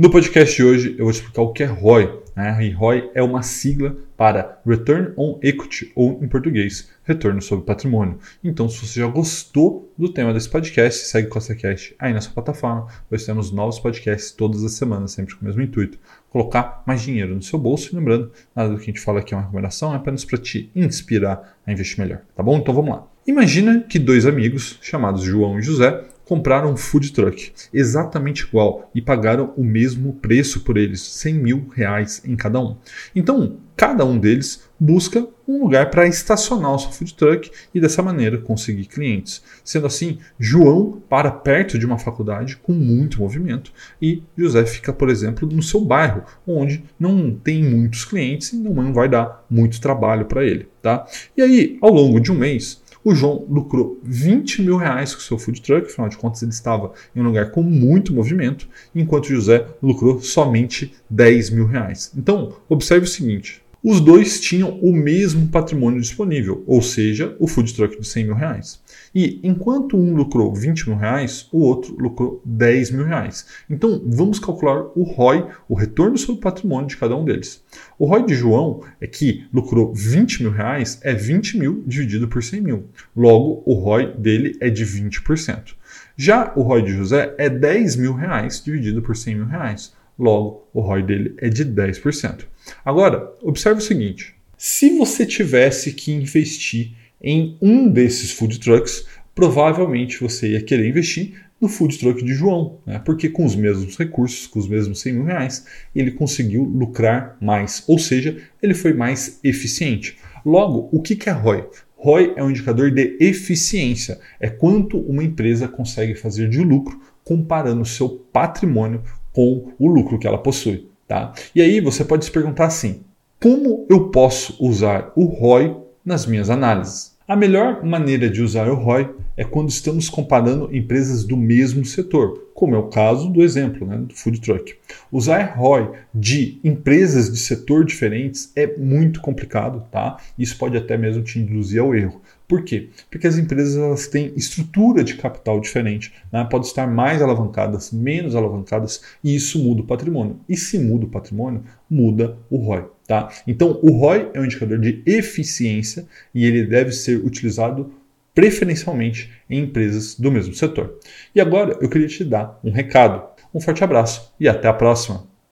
No podcast de hoje eu vou explicar o que é ROI. Né? E ROI é uma sigla para Return on Equity, ou em português, Retorno sobre Patrimônio. Então, se você já gostou do tema desse podcast, segue o CostaCast aí na sua plataforma, pois temos novos podcasts todas as semanas, sempre com o mesmo intuito, colocar mais dinheiro no seu bolso. E lembrando, nada do que a gente fala aqui é uma recomendação, é apenas para te inspirar a investir melhor, tá bom? Então vamos lá. Imagina que dois amigos, chamados João e José, compraram um food truck exatamente igual e pagaram o mesmo preço por eles, 100 mil reais em cada um. Então, cada um deles busca um lugar para estacionar o seu food truck e dessa maneira conseguir clientes. Sendo assim, João para perto de uma faculdade com muito movimento e José fica, por exemplo, no seu bairro, onde não tem muitos clientes e não vai dar muito trabalho para ele. Tá? E aí, ao longo de um mês, o João lucrou 20 mil reais com seu food truck, afinal de contas ele estava em um lugar com muito movimento, enquanto José lucrou somente 10 mil reais. Então, observe o seguinte: os dois tinham o mesmo patrimônio disponível, ou seja, o food truck de 100 mil reais. E enquanto um lucrou 20 mil reais, o outro lucrou 10 mil reais. Então vamos calcular o ROI, o retorno sobre o patrimônio de cada um deles. O ROI de João é que lucrou 20 mil reais, é 20 mil dividido por 100 mil. Logo, o ROI dele é de 20%. Já o ROI de José é 10 mil reais dividido por 100 mil reais. Logo, o ROI dele é de 10%. Agora, observe o seguinte: se você tivesse que investir em um desses food trucks, provavelmente você ia querer investir no food truck de João, né? porque com os mesmos recursos, com os mesmos 100 mil reais, ele conseguiu lucrar mais, ou seja, ele foi mais eficiente. Logo, o que é ROI? ROI é um indicador de eficiência, é quanto uma empresa consegue fazer de lucro comparando seu patrimônio com o lucro que ela possui. Tá? E aí você pode se perguntar assim: como eu posso usar o ROI nas minhas análises? A melhor maneira de usar o ROI é quando estamos comparando empresas do mesmo setor, como é o caso do exemplo né, do food truck. Usar ROI de empresas de setor diferentes é muito complicado, tá? Isso pode até mesmo te induzir ao erro. Por quê? Porque as empresas elas têm estrutura de capital diferente, né? podem estar mais alavancadas, menos alavancadas, e isso muda o patrimônio. E se muda o patrimônio, muda o ROI. Tá? Então, o ROI é um indicador de eficiência e ele deve ser utilizado preferencialmente em empresas do mesmo setor. E agora eu queria te dar um recado. Um forte abraço e até a próxima!